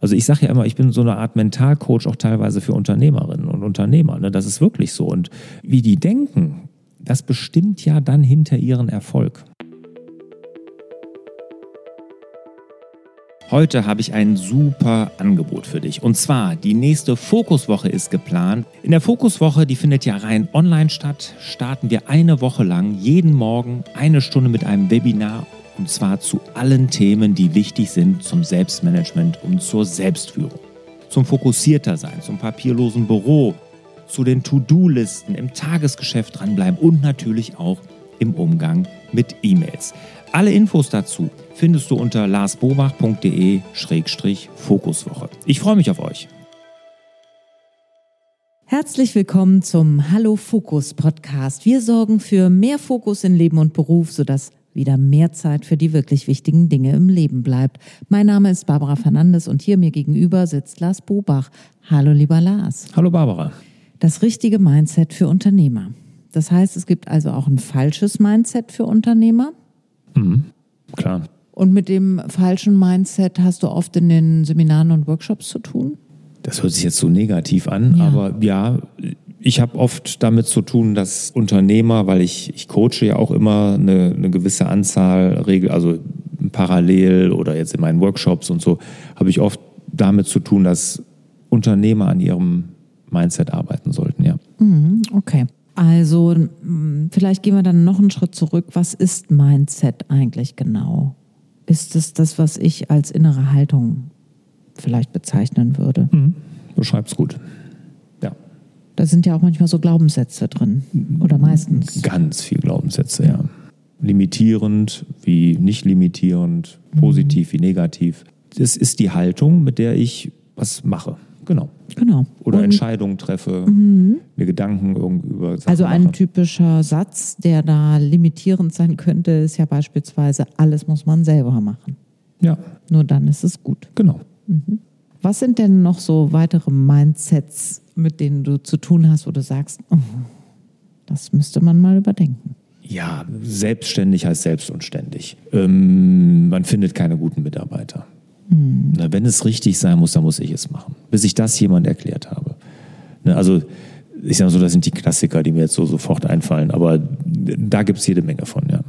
Also ich sage ja immer, ich bin so eine Art Mentalcoach auch teilweise für Unternehmerinnen und Unternehmer. Ne? Das ist wirklich so. Und wie die denken, das bestimmt ja dann hinter ihren Erfolg. Heute habe ich ein super Angebot für dich. Und zwar, die nächste Fokuswoche ist geplant. In der Fokuswoche, die findet ja rein online statt, starten wir eine Woche lang jeden Morgen eine Stunde mit einem Webinar und zwar zu allen Themen, die wichtig sind zum Selbstmanagement und zur Selbstführung. Zum fokussierter sein, zum papierlosen Büro, zu den To-Do-Listen, im Tagesgeschäft dranbleiben und natürlich auch im Umgang mit E-Mails. Alle Infos dazu findest du unter larsbobach.de-fokuswoche. Ich freue mich auf euch. Herzlich willkommen zum Hallo Fokus Podcast. Wir sorgen für mehr Fokus in Leben und Beruf, sodass wieder mehr Zeit für die wirklich wichtigen Dinge im Leben bleibt. Mein Name ist Barbara Fernandes und hier mir gegenüber sitzt Lars Bobach. Hallo lieber Lars. Hallo Barbara. Das richtige Mindset für Unternehmer. Das heißt, es gibt also auch ein falsches Mindset für Unternehmer. Mhm, klar. Und mit dem falschen Mindset hast du oft in den Seminaren und Workshops zu tun? Das hört sich jetzt so negativ an, Ja. aber ja, ich habe oft damit zu tun, dass Unternehmer, weil ich, ich coache ja auch immer eine, eine gewisse Anzahl, Regel, also parallel oder jetzt in meinen Workshops und so, habe ich oft damit zu tun, dass Unternehmer an ihrem Mindset arbeiten sollten, ja. Mhm, okay. Also vielleicht gehen wir dann noch einen Schritt zurück. Was ist Mindset eigentlich genau? Ist es das, was ich als innere Haltung vielleicht bezeichnen würde? Mhm. Beschreibt's gut. Da sind ja auch manchmal so Glaubenssätze drin. Oder meistens. Ganz viel Glaubenssätze, ja. Limitierend wie nicht limitierend, positiv wie negativ. Das ist die Haltung, mit der ich was mache. Genau. Genau. Oder Und Entscheidungen treffe, mir Gedanken irgendwie über Sachen Also ein mache. typischer Satz, der da limitierend sein könnte, ist ja beispielsweise, alles muss man selber machen. Ja, Nur dann ist es gut. genau. Was sind denn noch so weitere Mindsets, mit denen du zu tun hast, wo du sagst, oh, das müsste man mal überdenken? Ja, selbstständig heißt selbstunständig. Ähm, man findet keine guten Mitarbeiter. Na, wenn es richtig sein muss, dann muss ich es machen. Bis ich das jemand erklärt habe. Ne, also, ich sage mal so, das sind die Klassiker, die mir jetzt so sofort einfallen, aber da gibt es jede Menge von, ja.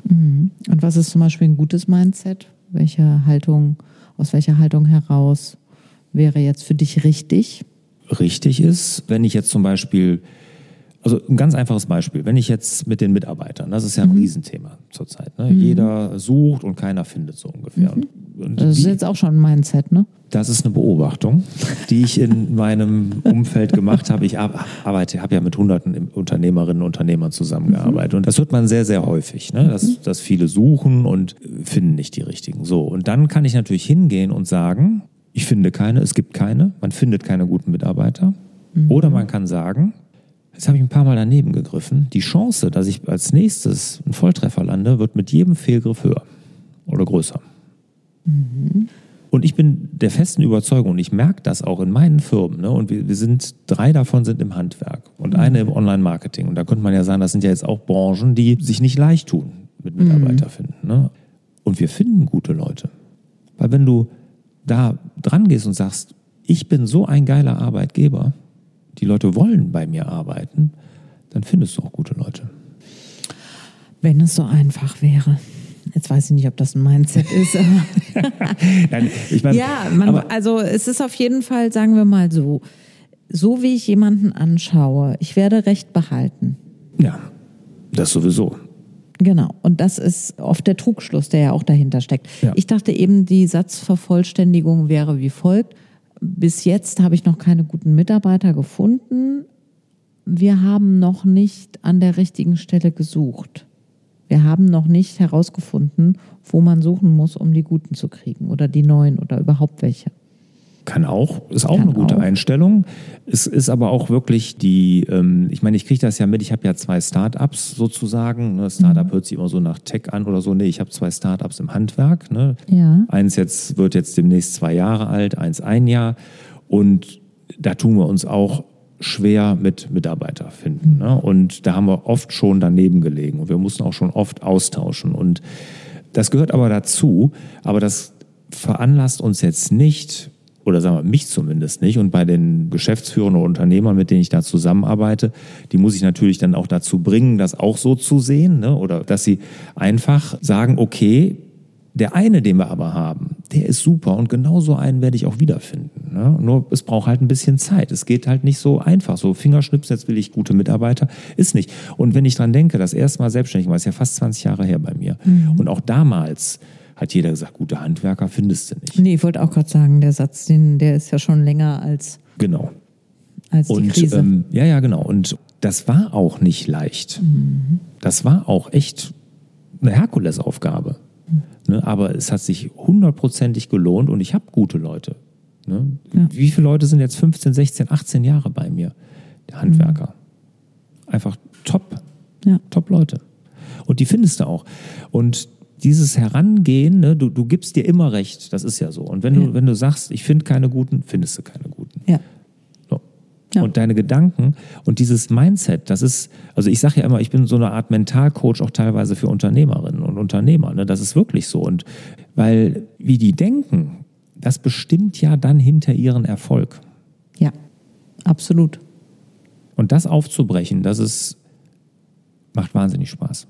Und was ist zum Beispiel ein gutes Mindset? Welche Haltung, aus welcher Haltung heraus wäre jetzt für dich richtig? Richtig ist, wenn ich jetzt zum Beispiel, also ein ganz einfaches Beispiel, wenn ich jetzt mit den Mitarbeitern, das ist ja ein Riesenthema zurzeit, ne? jeder sucht und keiner findet so ungefähr. Und, und Das ist jetzt auch schon ein Mindset, ne? das ist eine Beobachtung, die ich in meinem Umfeld gemacht habe. Ich ar- arbeite, habe ja mit hunderten Unternehmerinnen und Unternehmern zusammengearbeitet. Und das hört man sehr, sehr häufig, ne? dass, dass viele suchen und finden nicht die richtigen. So, und dann kann ich natürlich hingehen und sagen, ich finde keine, es gibt keine, man findet keine guten Mitarbeiter. Oder man kann sagen, Jetzt habe ich ein paar Mal daneben gegriffen. Die Chance, dass ich als nächstes einen Volltreffer lande, wird mit jedem Fehlgriff höher oder größer. Und ich bin der festen Überzeugung, und ich merke das auch in meinen Firmen, ne? und wir, wir sind, drei davon sind im Handwerk und eine im Online-Marketing. Und da könnte man ja sagen, das sind ja jetzt auch Branchen, die sich nicht leicht tun mit Mitarbeiter finden. Ne? Und wir finden gute Leute. Weil wenn du da dran gehst und sagst, ich bin so ein geiler Arbeitgeber, die Leute wollen bei mir arbeiten, dann findest du auch gute Leute. Wenn es so einfach wäre. Jetzt weiß ich nicht, ob das ein Mindset ist. Nein, ich meine, ja, man, also es ist auf jeden Fall, sagen wir mal so, so wie ich jemanden anschaue, ich werde Recht behalten. ja, das sowieso. Genau. Und das ist oft der Trugschluss, der ja auch dahinter steckt. Ja. Ich dachte eben, die Satzvervollständigung wäre wie folgt. Bis jetzt habe ich noch keine guten Mitarbeiter gefunden. Wir haben noch nicht an der richtigen Stelle gesucht. Wir haben noch nicht herausgefunden, wo man suchen muss, um die Guten zu kriegen oder die Neuen oder überhaupt welche. Kann auch, ist auch Kann eine gute auch. Einstellung. Es ist aber auch wirklich die, ähm, ich meine, ich kriege das ja mit, ich habe ja zwei Startups sozusagen. Ne? Startup Mhm. hört sich immer so nach Tech an oder so. Nee, ich habe zwei Startups im Handwerk. Ne? Ja. Eins jetzt wird jetzt demnächst zwei Jahre alt, eins ein Jahr. Und da tun wir uns auch schwer mit Mitarbeiter finden. Ne? Und da haben wir oft schon daneben gelegen und wir mussten auch schon oft austauschen. Und das gehört aber dazu, aber das veranlasst uns jetzt nicht, oder sagen wir mich zumindest nicht. Und bei den Geschäftsführern oder Unternehmern, mit denen ich da zusammenarbeite, die muss ich natürlich dann auch dazu bringen, das auch so zu sehen. Ne? Oder dass sie einfach sagen, okay, der eine, den wir aber haben, der ist super und genau so einen werde ich auch wiederfinden. Ne? Nur es braucht halt ein bisschen Zeit. Es geht halt nicht so einfach. So Fingerschnips, jetzt will ich gute Mitarbeiter, ist nicht. Und wenn ich dran denke, das erste Mal selbstständig war, ist ja fast 20 Jahre her bei mir. Mhm. Und auch damals hat jeder gesagt, gute Handwerker findest du nicht. Nee, ich wollte auch gerade sagen, der Satz, den, der ist ja schon länger als, Genau. als die Und Krise. ähm, ja, ja, genau. Und das war auch nicht leicht. Das war auch echt eine Herkulesaufgabe. Ne? Aber es hat sich hundertprozentig gelohnt und ich habe gute Leute. Ne? Ja. Wie viele Leute sind jetzt 15, 16, 18 Jahre bei mir? Der Handwerker. Einfach top, ja. top Leute. Und die findest du auch. Und dieses Herangehen, ne, du, du gibst dir immer recht, das ist ja so. Und wenn du, Ja. wenn du sagst, ich finde keine guten, findest du keine guten. ja. So. Ja. Und deine Gedanken und dieses Mindset, das ist, also ich sage ja immer, ich bin so eine Art Mentalcoach auch teilweise für Unternehmerinnen und Unternehmer. Ne? Das ist wirklich so. Und weil, wie die denken, das bestimmt ja dann hinter ihren Erfolg. Ja, absolut. Und das aufzubrechen, das ist, macht wahnsinnig Spaß.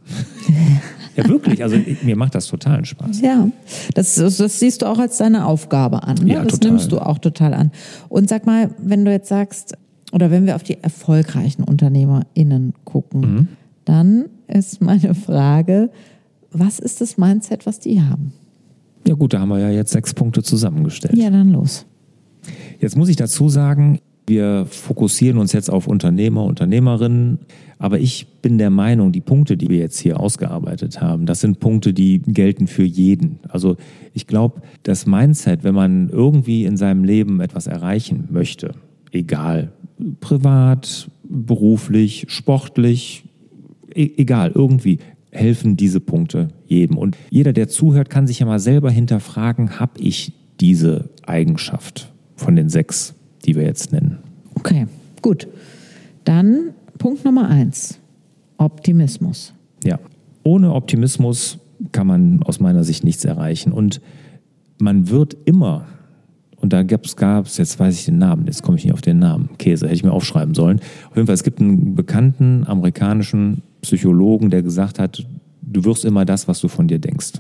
ja, wirklich. Also ich, mir macht das totalen Spaß. Ja, das, das, siehst du auch als deine Aufgabe an. Ne? Ja, das total. nimmst du auch total an. Und sag mal, wenn du jetzt sagst, oder wenn wir auf die erfolgreichen UnternehmerInnen gucken, Mhm. dann ist meine Frage, was ist das Mindset, was die haben? Ja gut, da haben wir ja jetzt sechs Punkte zusammengestellt. Ja, dann los. Jetzt muss ich dazu sagen, wir fokussieren uns jetzt auf Unternehmer, Unternehmerinnen, aber ich bin der Meinung, die Punkte, die wir jetzt hier ausgearbeitet haben, das sind Punkte, die gelten für jeden. Also ich glaube, das Mindset, wenn man irgendwie in seinem Leben etwas erreichen möchte, egal, privat, beruflich, sportlich, e egal, irgendwie helfen diese Punkte jedem. Und jeder, der zuhört, kann sich ja mal selber hinterfragen, habe ich diese Eigenschaft von den sechs, die wir jetzt nennen? Okay, gut. Dann Punkt Nummer eins. Optimismus. Ja. Ohne Optimismus kann man aus meiner Sicht nichts erreichen. Und man wird immer, und da gab es, jetzt weiß ich den Namen, jetzt komme ich nicht auf den Namen, Käse, hätte ich mir aufschreiben sollen. Auf jeden Fall, es gibt einen bekannten amerikanischen Psychologen, der gesagt hat, du wirst immer das, was du von dir denkst.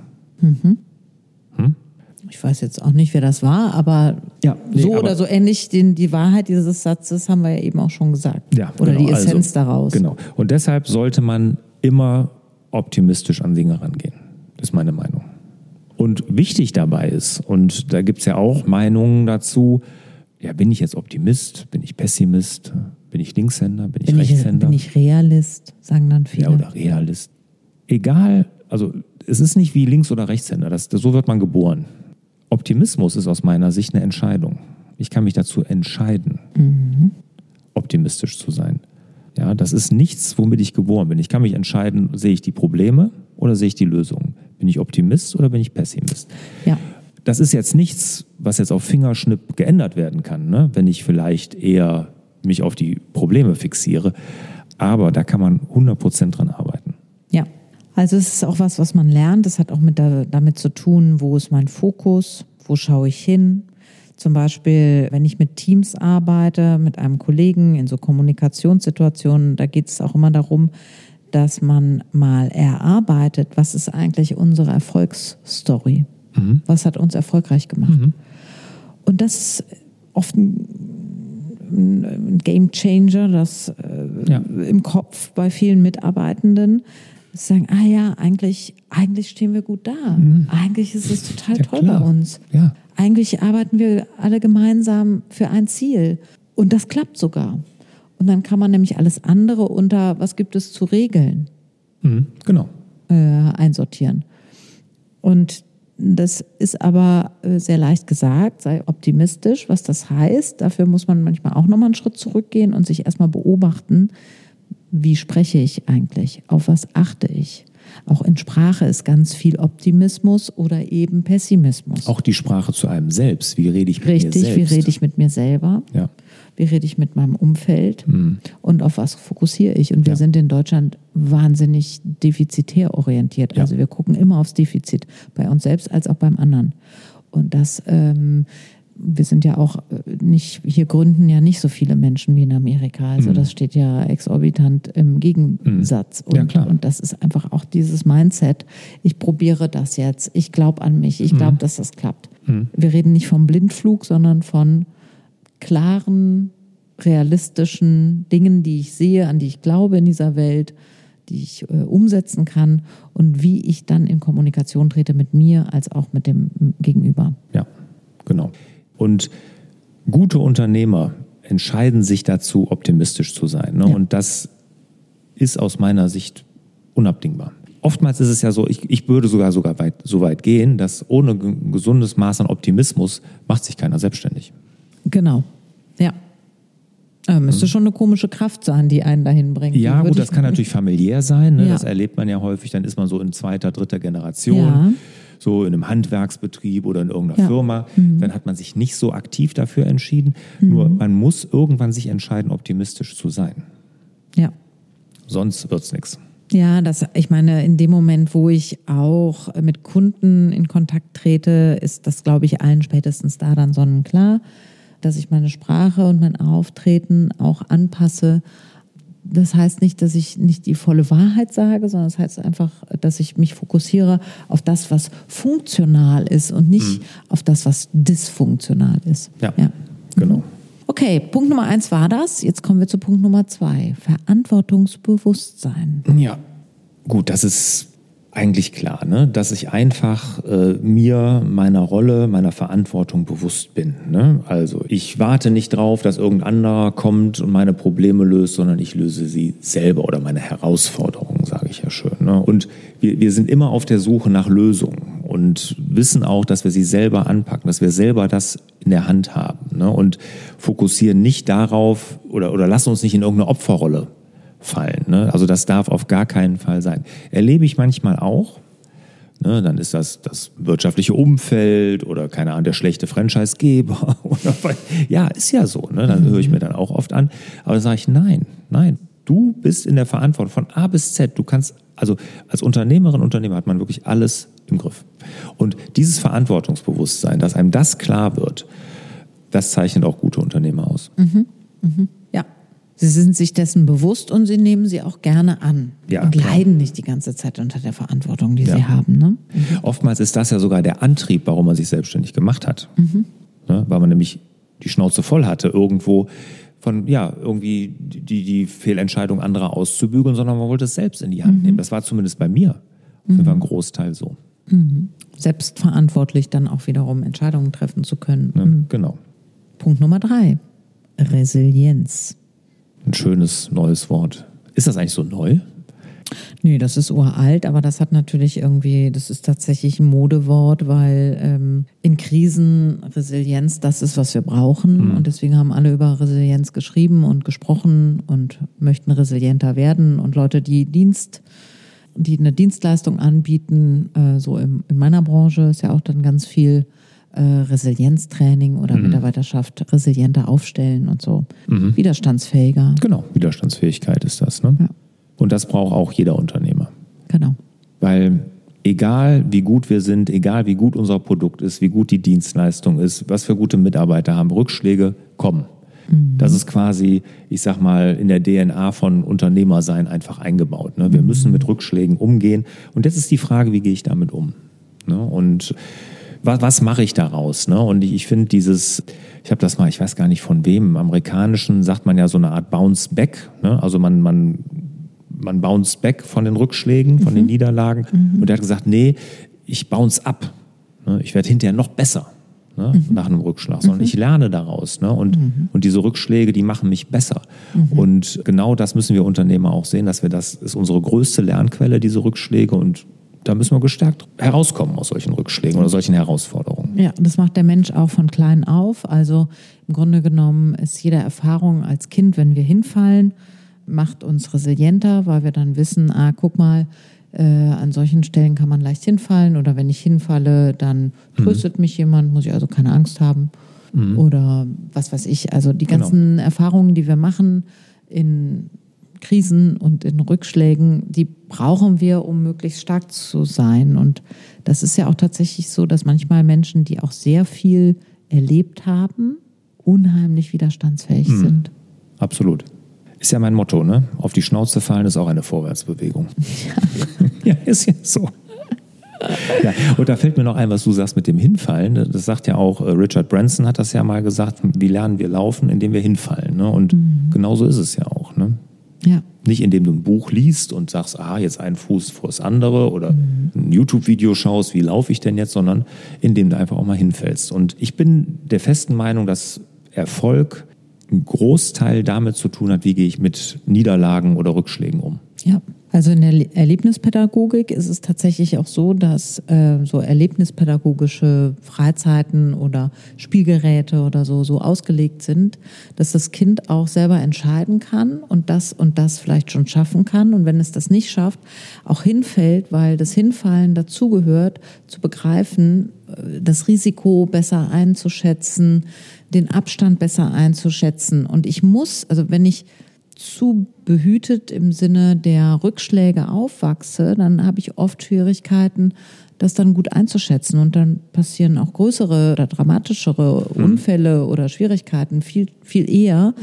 Ich weiß jetzt auch nicht, wer das war, aber Ja, nee, so aber- oder so ähnlich den, die Wahrheit dieses Satzes haben wir ja eben auch schon gesagt. Ja, oder genau, die Essenz also, daraus. Genau. Und deshalb sollte man immer optimistisch an Dinge rangehen. Das ist meine Meinung. Und wichtig dabei ist, und da gibt es ja auch Meinungen dazu, ja, bin ich jetzt Optimist, bin ich Pessimist, bin ich Linkshänder, bin ich Bin ich, Rechtshänder? bin ich Realist, sagen dann viele. ja, oder Realist. Egal, also es ist nicht wie Links- oder Rechtshänder, das, so wird man geboren. Optimismus ist aus meiner Sicht eine Entscheidung. Ich kann mich dazu entscheiden, optimistisch zu sein. Ja, das ist nichts, womit ich geboren bin. Ich kann mich entscheiden, sehe ich die Probleme oder sehe ich die Lösungen? Bin ich Optimist oder bin ich Pessimist? ja. Das ist jetzt nichts, was jetzt auf Fingerschnipp geändert werden kann, ne? wenn ich vielleicht eher mich auf die Probleme fixiere. Aber da kann man 100% dran arbeiten. ja. Also es ist auch was, was man lernt. Das hat auch mit da, damit zu tun, wo ist mein Fokus, wo schaue ich hin. Zum Beispiel, wenn ich mit Teams arbeite, mit einem Kollegen in so Kommunikationssituationen, da geht es auch immer darum, dass man mal erarbeitet, was ist eigentlich unsere Erfolgsstory? Was hat uns erfolgreich gemacht? Und das ist oft ein, Game Changer, das äh, Ja. im Kopf bei vielen Mitarbeitenden sagen, ah ja, eigentlich, eigentlich stehen wir gut da. Eigentlich ist es total Ja, toll klar. bei uns. Ja. Eigentlich arbeiten wir alle gemeinsam für ein Ziel. Und das klappt sogar. Und dann kann man nämlich alles andere unter, was gibt es zu regeln, Mhm, genau. äh, einsortieren. Und das ist aber äh, sehr leicht gesagt, sei optimistisch, was das heißt. Dafür muss man manchmal auch nochmal einen Schritt zurückgehen und sich erstmal beobachten, wie spreche ich eigentlich, auf was achte ich. Auch in Sprache ist ganz viel Optimismus oder eben Pessimismus. Auch die Sprache zu einem selbst. Wie rede ich mit mir Richtig, selbst? wie rede ich mit mir selber? Ja. Wie rede ich mit meinem Umfeld? Und auf was fokussiere ich? Und wir Ja. sind in Deutschland wahnsinnig defizitär orientiert. Ja. Also wir gucken immer aufs Defizit, bei uns selbst als auch beim anderen. Und das ähm, wir sind ja auch äh, nicht, hier gründen ja nicht so viele Menschen wie in Amerika. Also das steht ja exorbitant im Gegensatz. Mhm. Ja, Und, klar. und das ist einfach auch dieses Mindset. Ich probiere das jetzt. Ich glaube an mich. Ich glaube, dass das klappt. Wir reden nicht vom Blindflug, sondern von klaren, realistischen Dingen, die ich sehe, an die ich glaube in dieser Welt, die ich äh, umsetzen kann und wie ich dann in Kommunikation trete mit mir als auch mit dem Gegenüber. Ja, genau. Und gute Unternehmer entscheiden sich dazu, optimistisch zu sein. Ne? Ja. Und das ist aus meiner Sicht unabdingbar. Oftmals ist es ja so, ich, ich würde sogar, sogar weit, so weit gehen, dass ohne ge- gesundes Maß an Optimismus macht sich keiner selbstständig. Genau. Ja. Äh, müsste schon eine komische Kraft sein, die einen dahin bringt. Ja, gut, das kann natürlich familiär sein. Ne? Ja. Das erlebt man ja häufig. Dann ist man so in zweiter, dritter Generation, Ja. So in einem Handwerksbetrieb oder in irgendeiner Ja. Mhm. Firma. Dann hat man sich nicht so aktiv dafür entschieden. Nur man muss irgendwann sich entscheiden, optimistisch zu sein. Ja. Sonst wird's nichts. Ja, das, ich meine, in dem Moment, wo ich auch mit Kunden in Kontakt trete, ist das, glaube ich, allen spätestens da dann sonnenklar, dass ich meine Sprache und mein Auftreten auch anpasse. Das heißt nicht, dass ich nicht die volle Wahrheit sage, sondern das heißt einfach, dass ich mich fokussiere auf das, was funktional ist und nicht auf das, was dysfunktional ist. Ja, ja. genau. Okay, Punkt Nummer eins war das. Jetzt kommen wir zu Punkt Nummer zwei. Verantwortungsbewusstsein. Ja, gut, das ist eigentlich klar, ne? dass ich einfach äh, mir meiner Rolle, meiner Verantwortung bewusst bin. Ne? Also ich warte nicht drauf, dass irgendein anderer kommt und meine Probleme löst, sondern ich löse sie selber oder meine Herausforderungen, sage ich ja schön. Ne? Und wir, wir sind immer auf der Suche nach Lösungen und wissen auch, dass wir sie selber anpacken, dass wir selber das in der Hand haben ne? und fokussieren nicht darauf oder, oder lassen uns nicht in irgendeine Opferrolle fallen. Ne? Also das darf auf gar keinen Fall sein. Erlebe ich manchmal auch. Ne? Dann ist das das wirtschaftliche Umfeld oder keine Ahnung, der schlechte Franchisegeber. Ja, ist ja so. Ne? Dann höre ich mir dann auch oft an. Aber dann sage ich, nein, nein, du bist in der Verantwortung von A bis Z. Du kannst, also als Unternehmerin, Unternehmer hat man wirklich alles im Griff. Und dieses Verantwortungsbewusstsein, dass einem das klar wird, das zeichnet auch gute Unternehmer aus. Ja. Sie sind sich dessen bewusst und sie nehmen sie auch gerne an. Ja, und klar. leiden nicht die ganze Zeit unter der Verantwortung, die Ja. sie haben. Ne? Oftmals ist das ja sogar der Antrieb, warum man sich selbstständig gemacht hat. Ne? Weil man nämlich die Schnauze voll hatte, irgendwo von, ja, irgendwie die, die Fehlentscheidung anderer auszubügeln, sondern man wollte es selbst in die Hand nehmen. Das war zumindest bei mir. Auf jeden Fall ein Großteil so. Selbstverantwortlich dann auch wiederum Entscheidungen treffen zu können. Ne? Genau. Punkt Nummer drei. Resilienz. Ein schönes neues Wort. Ist das eigentlich so neu? Nee, das ist uralt, aber das hat natürlich irgendwie, das ist tatsächlich ein Modewort, weil ähm, in Krisen Resilienz das ist, was wir brauchen. Und deswegen haben alle über Resilienz geschrieben und gesprochen und möchten resilienter werden. Und Leute, die Dienst, die eine Dienstleistung anbieten, äh, so im, in meiner Branche ist ja auch dann ganz viel äh, Resilienztraining oder Mitarbeiterschaft resilienter aufstellen und so. Widerstandsfähiger. Genau, Widerstandsfähigkeit ist das. Ne? Ja. Und das braucht auch jeder Unternehmer. Genau. Weil egal wie gut wir sind, egal wie gut unser Produkt ist, wie gut die Dienstleistung ist, was für gute Mitarbeiter haben, Rückschläge kommen. Das ist quasi, ich sag mal, in der DNA von Unternehmersein einfach eingebaut. Ne? Wir müssen mit Rückschlägen umgehen. Und jetzt ist die Frage, wie gehe ich damit um? Ne? Und was, was mache ich daraus? Ne? Und ich, ich finde dieses, ich habe das mal, ich weiß gar nicht von wem, im Amerikanischen sagt man ja so eine Art Bounce Back. Ne? Also man, man, man bounce back von den Rückschlägen, von den Niederlagen. Und er hat gesagt, nee, ich bounce ab. Ne? Ich werde hinterher noch besser ne? nach einem Rückschlag, sondern ich lerne daraus. Ne? Und, und diese Rückschläge, die machen mich besser. Und genau das müssen wir Unternehmer auch sehen, dass wir das ist unsere größte Lernquelle, diese Rückschläge. Und da müssen wir gestärkt herauskommen aus solchen Rückschlägen oder solchen Herausforderungen. Ja, das macht der Mensch auch von klein auf. Also im Grunde genommen ist jede Erfahrung als Kind, wenn wir hinfallen, macht uns resilienter, weil wir dann wissen, ah, guck mal, äh, an solchen Stellen kann man leicht hinfallen oder wenn ich hinfalle, dann tröstet mich jemand, muss ich also keine Angst haben. Oder was weiß ich. Also die Genau. ganzen Erfahrungen, die wir machen in Krisen und in Rückschlägen, die brauchen wir, um möglichst stark zu sein. Und das ist ja auch tatsächlich so, dass manchmal Menschen, die auch sehr viel erlebt haben, unheimlich widerstandsfähig sind. Absolut. Ist ja mein Motto, ne? Auf die Schnauze fallen ist auch eine Vorwärtsbewegung. Ja, ist ja so. Ja, und da fällt mir noch ein, was du sagst mit dem Hinfallen. Das sagt ja auch, äh, Richard Branson hat das ja mal gesagt, wie lernen wir laufen, indem wir hinfallen. Ne? Und genauso ist es ja auch. Ja. Nicht indem du ein Buch liest und sagst, ah, jetzt ein Fuß vor das andere oder ein YouTube-Video schaust, wie laufe ich denn jetzt, sondern indem du einfach auch mal hinfällst. Und ich bin der festen Meinung, dass Erfolg einen Großteil damit zu tun hat, wie gehe ich mit Niederlagen oder Rückschlägen um. Ja, also in der Le- Erlebnispädagogik ist es tatsächlich auch so, dass äh, so erlebnispädagogische Freizeiten oder Spielgeräte oder so so ausgelegt sind, dass das Kind auch selber entscheiden kann und das und das vielleicht schon schaffen kann. Und wenn es das nicht schafft, auch hinfällt, weil das Hinfallen dazugehört, zu begreifen, äh, das Risiko besser einzuschätzen, den Abstand besser einzuschätzen. Und ich muss, also wenn ich zu behütet im Sinne der Rückschläge aufwachse, dann habe ich oft Schwierigkeiten, das dann gut einzuschätzen. Und dann passieren auch größere oder dramatischere Unfälle oder Schwierigkeiten viel, viel eher,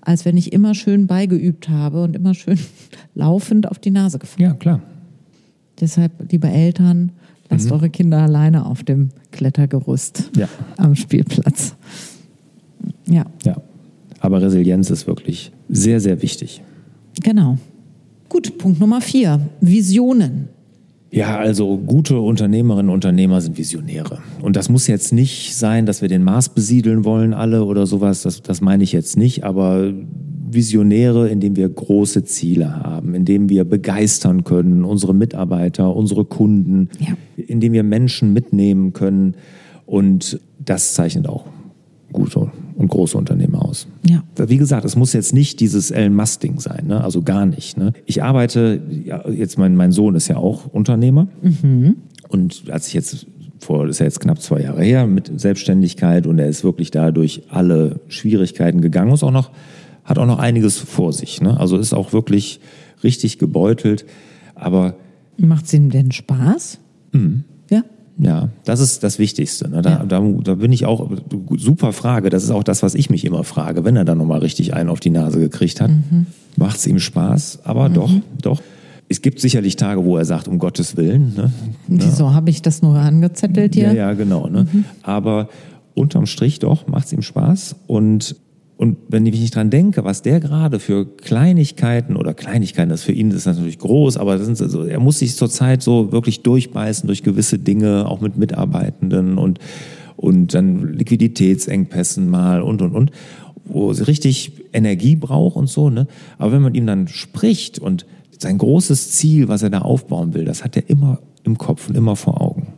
als wenn ich immer schön beigeübt habe und immer schön laufend auf die Nase gefallen. Ja, klar. Deshalb, liebe Eltern, lasst eure Kinder alleine auf dem Klettergerüst Ja. am Spielplatz. Ja, Ja. Aber Resilienz ist wirklich sehr, sehr wichtig. genau. Gut, Punkt Nummer vier. Visionen. Ja, also gute Unternehmerinnen und Unternehmer sind Visionäre. Und das muss jetzt nicht sein, dass wir den Mars besiedeln wollen alle oder sowas. Das, das meine ich jetzt nicht. Aber Visionäre, indem wir große Ziele haben, indem wir begeistern können, unsere Mitarbeiter, unsere Kunden, Ja. indem wir Menschen mitnehmen können. Und das zeichnet auch gute und große Unternehmer aus. Ja. Wie gesagt, es muss jetzt nicht dieses Elon Musk-Ding sein, ne? also gar nicht. Ne? Ich arbeite, ja, jetzt mein, mein Sohn ist ja auch Unternehmer. Und als ich jetzt vor, ist ja jetzt knapp zwei Jahre her, mit Selbstständigkeit und er ist wirklich da durch alle Schwierigkeiten gegangen, ist auch noch, hat auch noch einiges vor sich. Ne? Also ist auch wirklich richtig gebeutelt. Aber Macht es ihm denn Spaß? Ja. Ja, das ist das Wichtigste. Ne? Da, Ja. da, da bin ich auch, super Frage, das ist auch das, was ich mich immer frage, wenn er dann nochmal richtig einen auf die Nase gekriegt hat. Macht es ihm Spaß? Aber doch, doch. Es gibt sicherlich Tage, wo er sagt, um Gottes Willen. Ne? Wieso habe ich das nur angezettelt hier? Ja, ja, genau. Ne? Aber unterm Strich doch, macht es ihm Spaß. Und, und wenn ich nicht dran denke, was der gerade für Kleinigkeiten oder Kleinigkeiten, das für ihn ist natürlich groß, aber das sind so, er muss sich zurzeit so wirklich durchbeißen durch gewisse Dinge, auch mit Mitarbeitenden und, und dann Liquiditätsengpässen mal und, und, und, wo sie richtig Energie braucht und so. Ne? Aber wenn man ihm dann spricht und sein großes Ziel, was er da aufbauen will, das hat er immer im Kopf und immer vor Augen.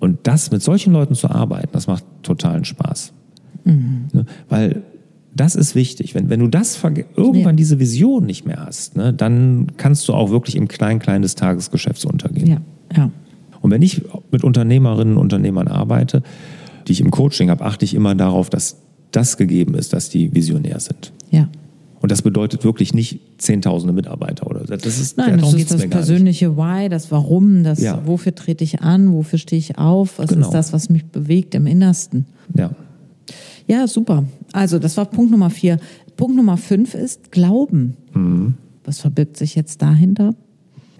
Und das mit solchen Leuten zu arbeiten, das macht totalen Spaß. Ne? Weil das ist wichtig. Wenn, wenn du das irgendwann Ja. diese Vision nicht mehr hast, ne, dann kannst du auch wirklich im Klein-Klein des Tagesgeschäfts untergehen. Ja, ja. Und wenn ich mit Unternehmerinnen und Unternehmern arbeite, die ich im Coaching habe, achte ich immer darauf, dass das gegeben ist, dass die visionär sind. ja. Und das bedeutet wirklich nicht zehntausende Mitarbeiter oder so. das ist Nein, das ist das persönliche Why, das Warum, das Ja. wofür trete ich an, wofür stehe ich auf, was Genau. ist das, was mich bewegt im Innersten. Ja. Ja, super. Also, das war Punkt Nummer vier. Punkt Nummer fünf ist Glauben. Mhm. Was verbirgt sich jetzt dahinter?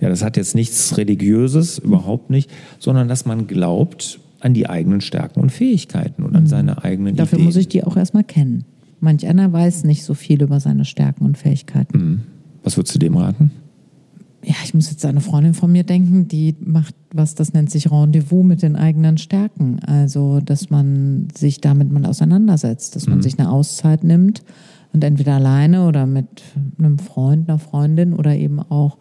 Ja, das hat jetzt nichts Religiöses, überhaupt nicht, sondern dass man glaubt an die eigenen Stärken und Fähigkeiten und an seine eigenen Mhm. Dafür Ideen. muss ich die auch erstmal kennen. Manch einer weiß nicht so viel über seine Stärken und Fähigkeiten. Mhm. Was würdest du dem raten? Ja, ich muss jetzt an eine Freundin von mir denken, die macht was, das nennt sich Rendezvous mit den eigenen Stärken. Also, dass man sich damit mal auseinandersetzt, dass man sich eine Auszeit nimmt und entweder alleine oder mit einem Freund, einer Freundin oder eben auch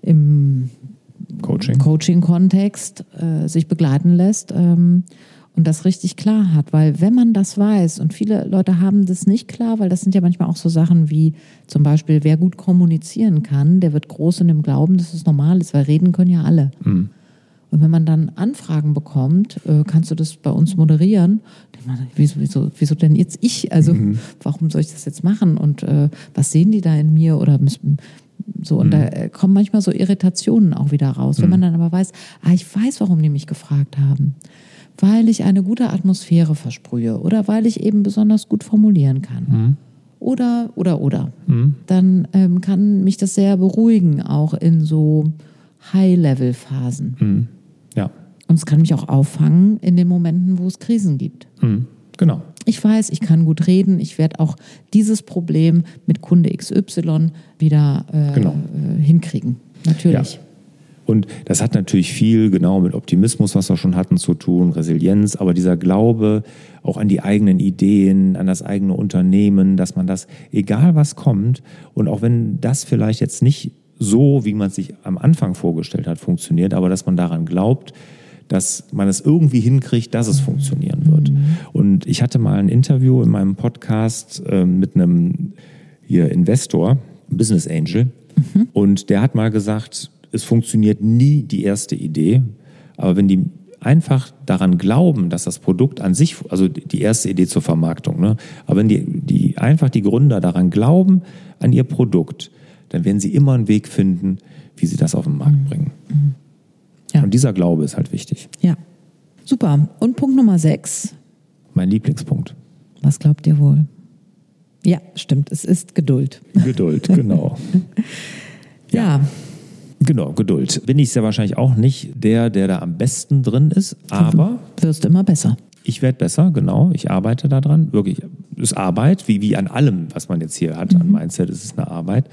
im Coaching? Coaching-Kontext äh, sich begleiten lässt ähm, und das richtig klar hat. Weil wenn man das weiß, und viele Leute haben das nicht klar, weil das sind ja manchmal auch so Sachen wie zum Beispiel, wer gut kommunizieren kann, der wird groß in dem Glauben, dass es normal ist, weil reden können ja alle. Und wenn man dann Anfragen bekommt, äh, kannst du das bei uns moderieren? Man, wieso, wieso, wieso denn jetzt ich? Also warum soll ich das jetzt machen? Und äh, was sehen die da in mir? Oder so, und da äh, kommen manchmal so Irritationen auch wieder raus. Wenn man dann aber weiß, ah, ich weiß, warum die mich gefragt haben. Weil ich eine gute Atmosphäre versprühe oder weil ich eben besonders gut formulieren kann. Oder, oder, oder. Dann ähm, kann mich das sehr beruhigen, auch in so High-Level-Phasen. Ja, Und es kann mich auch auffangen in den Momenten, wo es Krisen gibt. mhm. genau. Ich weiß, ich kann gut reden. Ich werde auch dieses Problem mit Kunde XY wieder äh, Genau. äh, hinkriegen. Natürlich. Ja. Und das hat natürlich viel genau mit Optimismus, was wir schon hatten, zu tun, Resilienz, aber dieser Glaube auch an die eigenen Ideen, an das eigene Unternehmen, dass man das, egal was kommt, und auch wenn das vielleicht jetzt nicht so, wie man es sich am Anfang vorgestellt hat, funktioniert, aber dass man daran glaubt, dass man es irgendwie hinkriegt, dass es funktionieren wird. Und ich hatte mal ein Interview in meinem Podcast äh, mit einem hier Investor, Business Angel, und der hat mal gesagt, es funktioniert nie die erste Idee, aber wenn die einfach daran glauben, dass das Produkt an sich, also die erste Idee zur Vermarktung, ne? aber wenn die, die einfach die Gründer daran glauben, an ihr Produkt, dann werden sie immer einen Weg finden, wie sie das auf den Markt bringen. Ja. Und dieser Glaube ist halt wichtig. Ja. Super. Und Punkt Nummer sechs. Mein Lieblingspunkt. Was glaubt ihr wohl? Ja, stimmt. Es ist Geduld. Geduld, genau. Ja. Genau, Geduld. Bin ich sehr wahrscheinlich auch nicht der, der da am besten drin ist, aber Wirst immer besser. ich werde besser, genau. Ich arbeite daran. Wirklich, es ist Arbeit, wie, wie an allem, was man jetzt hier hat. An Mindset ist es eine Arbeit.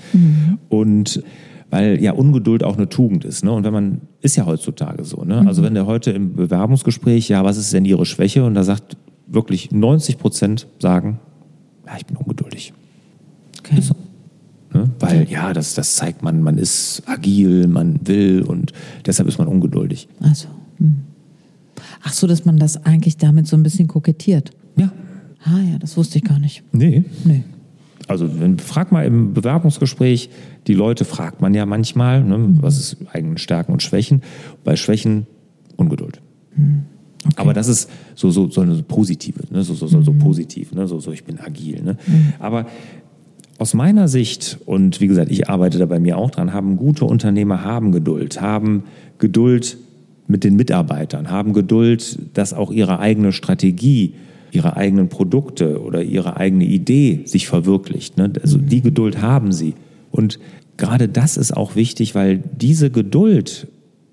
Und weil ja Ungeduld auch eine Tugend ist. Ne? Und wenn man, ist ja heutzutage so. Ne? Also wenn der heute im Bewerbungsgespräch, ja, was ist denn Ihre Schwäche? Und da sagt wirklich 90 Prozent sagen, ja, ich bin ungeduldig. Okay. Ist so. Ne? Weil ja, das, das zeigt man, man ist agil, man will und deshalb ist man ungeduldig. Also. hm. Ach so, dass man das eigentlich damit so ein bisschen kokettiert. Ja. Ah ja, das wusste ich gar nicht. Nee. Nee. Also wenn, frag mal im Bewerbungsgespräch, die Leute fragt man ja manchmal, ne, was ist eigenen Stärken und Schwächen. Bei Schwächen Ungeduld. Aber das ist so, so, so eine positive, ne, so, so, so, so positiv, ne, so, so ich bin agil. Ne. Aber aus meiner Sicht, und wie gesagt, ich arbeite da bei mir auch dran, haben gute Unternehmer haben Geduld, haben Geduld mit den Mitarbeitern, haben Geduld, dass auch ihre eigene Strategie, ihre eigenen Produkte oder ihre eigene Idee sich verwirklicht. Ne? Also die Geduld haben sie. Und gerade das ist auch wichtig, weil diese Geduld,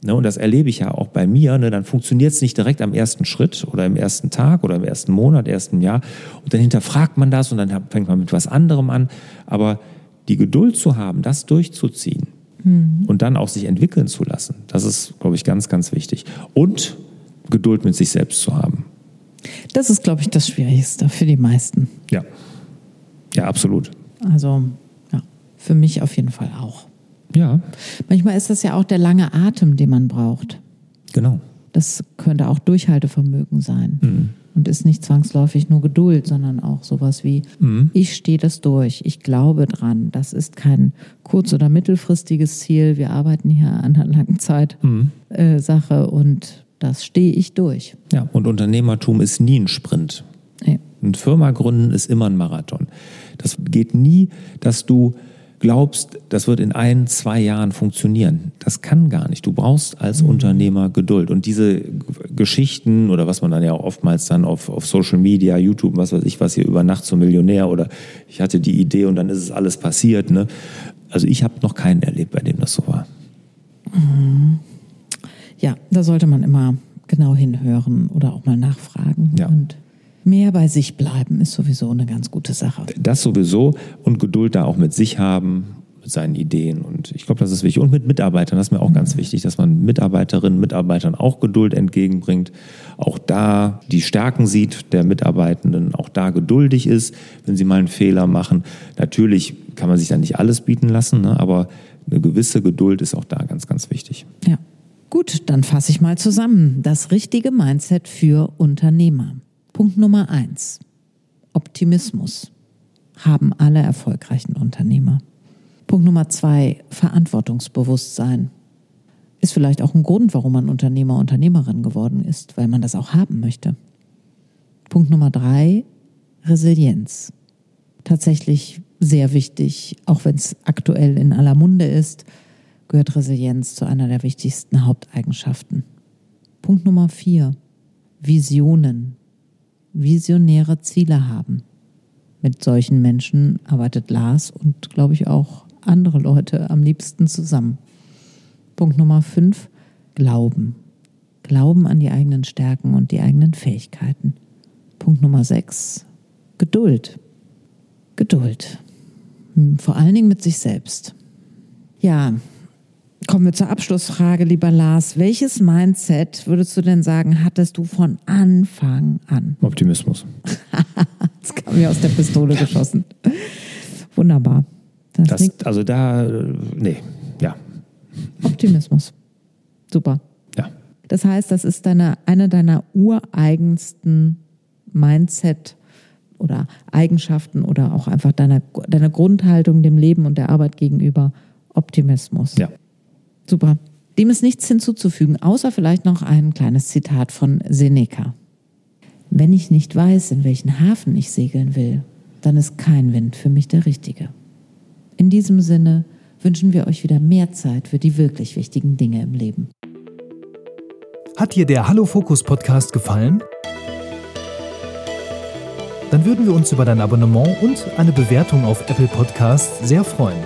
ne, und das erlebe ich ja auch bei mir, ne, dann funktioniert es nicht direkt am ersten Schritt oder im ersten Tag oder im ersten Monat, ersten Jahr. Und dann hinterfragt man das und dann fängt man mit was anderem an. Aber die Geduld zu haben, das durchzuziehen und dann auch sich entwickeln zu lassen, das ist, glaube ich, ganz, ganz wichtig. Und Geduld mit sich selbst zu haben. Das ist, glaube ich, das Schwierigste für die meisten. Ja. Ja, absolut. Also, ja, für mich auf jeden Fall auch. Ja, Manchmal ist das ja auch der lange Atem, den man braucht. genau. Das könnte auch Durchhaltevermögen sein. Und ist nicht zwangsläufig nur Geduld, sondern auch sowas wie, ich stehe das durch, ich glaube dran. Das ist kein kurz- oder mittelfristiges Ziel. Wir arbeiten hier an einer langen Zeit äh, Sache und das stehe ich durch. Ja, und Unternehmertum ist nie ein Sprint. Nee. Eine Firma gründen ist immer ein Marathon. Das geht nie, dass du glaubst, das wird in ein, zwei Jahren funktionieren. Das kann gar nicht. Du brauchst als Unternehmer Geduld. Und diese Geschichten oder was man dann ja auch oftmals dann auf, auf Social Media, YouTube, was weiß ich, was hier über Nacht zum Millionär oder ich hatte die Idee und dann ist es alles passiert. Ne? Also ich habe noch keinen erlebt, bei dem das so war. Ja, da sollte man immer genau hinhören oder auch mal nachfragen. Ja. Und mehr bei sich bleiben ist sowieso eine ganz gute Sache. Das sowieso und Geduld da auch mit sich haben, mit seinen Ideen. Und ich glaube, das ist wichtig. Und mit Mitarbeitern, das ist mir auch ganz wichtig, dass man Mitarbeiterinnen, Mitarbeitern auch Geduld entgegenbringt. Auch da die Stärken sieht der Mitarbeitenden, auch da geduldig ist, wenn sie mal einen Fehler machen. Natürlich kann man sich da nicht alles bieten lassen, ne? aber eine gewisse Geduld ist auch da ganz, ganz wichtig. Ja. Gut, dann fasse ich mal zusammen. Das richtige Mindset für Unternehmer. Punkt Nummer eins. Optimismus. Haben alle erfolgreichen Unternehmer. Punkt Nummer zwei. Verantwortungsbewusstsein. Ist vielleicht auch ein Grund, warum man Unternehmer, Unternehmerin geworden ist, weil man das auch haben möchte. Punkt Nummer drei. Resilienz. Tatsächlich sehr wichtig, auch wenn es aktuell in aller Munde ist, gehört Resilienz zu einer der wichtigsten Haupteigenschaften. Punkt Nummer vier. Visionen, visionäre Ziele haben. Mit solchen Menschen arbeitet Lars und, glaube ich, auch andere Leute am liebsten zusammen. Punkt Nummer fünf, Glauben. Glauben an die eigenen Stärken und die eigenen Fähigkeiten. Punkt Nummer sechs, Geduld. Geduld. Hm, vor allen Dingen mit sich selbst. Ja, kommen wir zur Abschlussfrage, lieber Lars. Welches Mindset würdest du denn sagen, hattest du von Anfang an? Optimismus. das kam mir aus der Pistole geschossen. Wunderbar. Das das, also da, nee, ja. Optimismus. Super. Ja. Das heißt, das ist deine, eine deiner ureigensten Mindset- oder Eigenschaften oder auch einfach deiner, deiner Grundhaltung dem Leben und der Arbeit gegenüber. Optimismus. Ja. Super. Dem ist nichts hinzuzufügen, außer vielleicht noch ein kleines Zitat von Seneca. Wenn ich nicht weiß, in welchen Hafen ich segeln will, dann ist kein Wind für mich der richtige. In diesem Sinne wünschen wir euch wieder mehr Zeit für die wirklich wichtigen Dinge im Leben. Hat dir der Hallo Fokus Podcast gefallen? Dann würden wir uns über dein Abonnement und eine Bewertung auf Apple Podcasts sehr freuen.